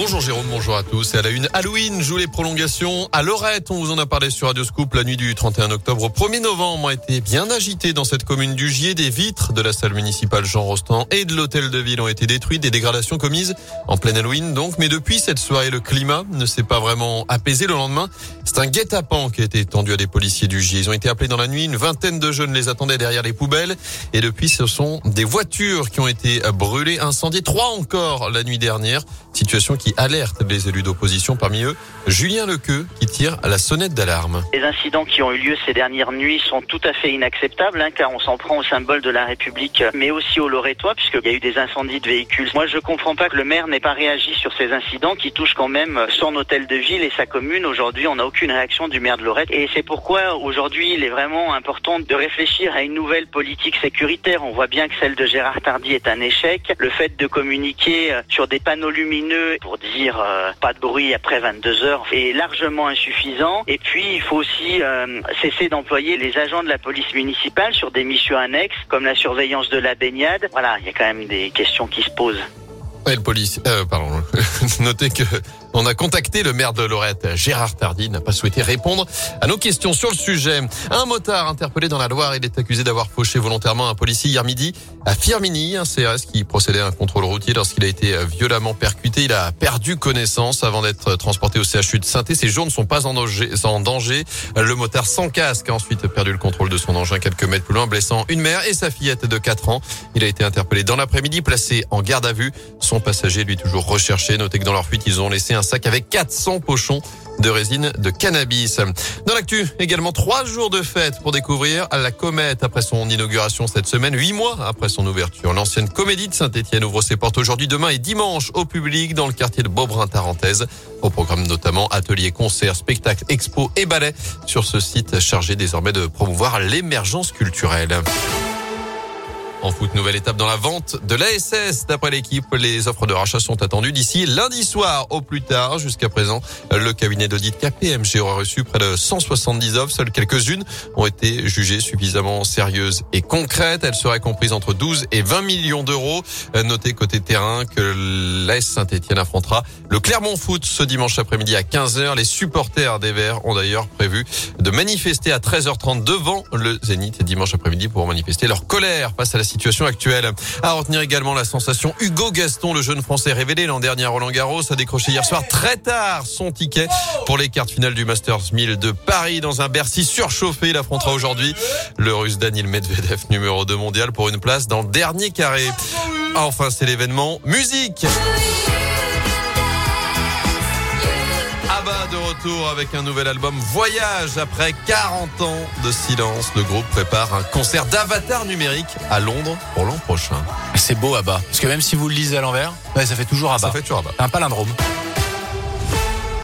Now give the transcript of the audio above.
Bonjour Jérôme, bonjour à tous. Et à la une, Halloween joue les prolongations à Lorette. On vous en a parlé sur Radio Scoop. La nuit du 31 octobre au 1er novembre a été bien agitée dans cette commune du Gier. Des vitres de la salle municipale Jean Rostand et de l'hôtel de ville ont été détruites. Des dégradations commises en plein Halloween donc. Mais depuis cette soirée, le climat ne s'est pas vraiment apaisé le lendemain. C'est un guet-apens qui a été tendu à des policiers du Gier. Ils ont été appelés dans la nuit. Une vingtaine de jeunes les attendaient derrière les poubelles. Et depuis, ce sont des voitures qui ont été brûlées, incendiées. Trois encore la nuit dernière. Situation qui alerte les élus d'opposition. Parmi eux, Julien Lequeux qui tire à la sonnette d'alarme. Les incidents qui ont eu lieu ces dernières nuits sont tout à fait inacceptables, hein, car on s'en prend au symbole de la République, mais aussi au Lorétois, puisqu'il y a eu des incendies de véhicules. Moi, je comprends pas que le maire n'ait pas réagi sur ces incidents qui touchent quand même son hôtel de ville et sa commune. Aujourd'hui, on n'a aucune réaction du maire de Lorette. Et c'est pourquoi aujourd'hui, il est vraiment important de réfléchir à une nouvelle politique sécuritaire. On voit bien que celle de Gérard Tardy est un échec. Le fait de communiquer sur des panneaux lumineux pour dire euh, pas de bruit après 22 heures est largement insuffisant. Et puis il faut aussi euh, cesser d'employer les agents de la police municipale sur des missions annexes comme la surveillance de la baignade. Voilà, il y a quand même des questions qui se posent. Ouais, le police, euh, pardon. Notez que on a contacté le maire de Lorette, Gérard Tardy, n'a pas souhaité répondre à nos questions sur le sujet. Un motard interpellé dans la Loire, il est accusé d'avoir fauché volontairement un policier hier midi à Firmini, un CRS qui procédait à un contrôle routier lorsqu'il a été violemment percuté. Il a perdu connaissance avant d'être transporté au CHU de saint Ses jours ne sont pas en danger. Le motard sans casque a ensuite perdu le contrôle de son engin quelques mètres plus loin, blessant une mère et sa fillette de 4 ans. Il a été interpellé dans l'après-midi, placé en garde à vue. Son passager, lui, toujours recherché. Notez que dans leur fuite, ils ont laissé un sac avec 400 pochons de résine de cannabis. Dans l'actu, également trois jours de fête pour découvrir la comète après son inauguration cette semaine, huit mois après son ouverture. L'ancienne comédie de Saint-Etienne ouvre ses portes aujourd'hui, demain et dimanche au public dans le quartier de Beaubrun-Tarentaise. Au programme notamment ateliers, concerts, spectacles, expos et ballets sur ce site chargé désormais de promouvoir l'émergence culturelle. En foot, nouvelle étape dans la vente de l'ASS. D'après l'équipe, les offres de rachat sont attendues d'ici lundi soir au plus tard. Jusqu'à présent, le cabinet d'audit KPMG aura reçu près de 170 offres. Seules quelques-unes ont été jugées suffisamment sérieuses et concrètes. Elles seraient comprises entre 12 et 20 millions d'euros. Notez côté terrain que l'AS Saint-Etienne affrontera le Clermont Foot ce dimanche après-midi à 15h. Les supporters des Verts ont d'ailleurs prévu de manifester à 13h30 devant le Zénith dimanche après-midi pour manifester leur colère face à la situation actuelle. À retenir également la sensation Hugo Gaston, le jeune français révélé l'an dernier à Roland Garros, a décroché hier soir très tard son ticket pour les quarts finales du Masters 1000 de Paris dans un Bercy surchauffé. Il affrontera aujourd'hui le russe Daniel Medvedev, numéro 2 mondial pour une place dans le dernier carré. Enfin, c'est l'événement musique. De retour avec un nouvel album Voyage après 40 ans de silence. Le groupe prépare un concert d'avatar numérique à Londres pour l'an prochain. C'est beau Abba. Parce que même si vous le lisez à l'envers, ça fait toujours Abba. Ça fait toujours Abba. Un palindrome.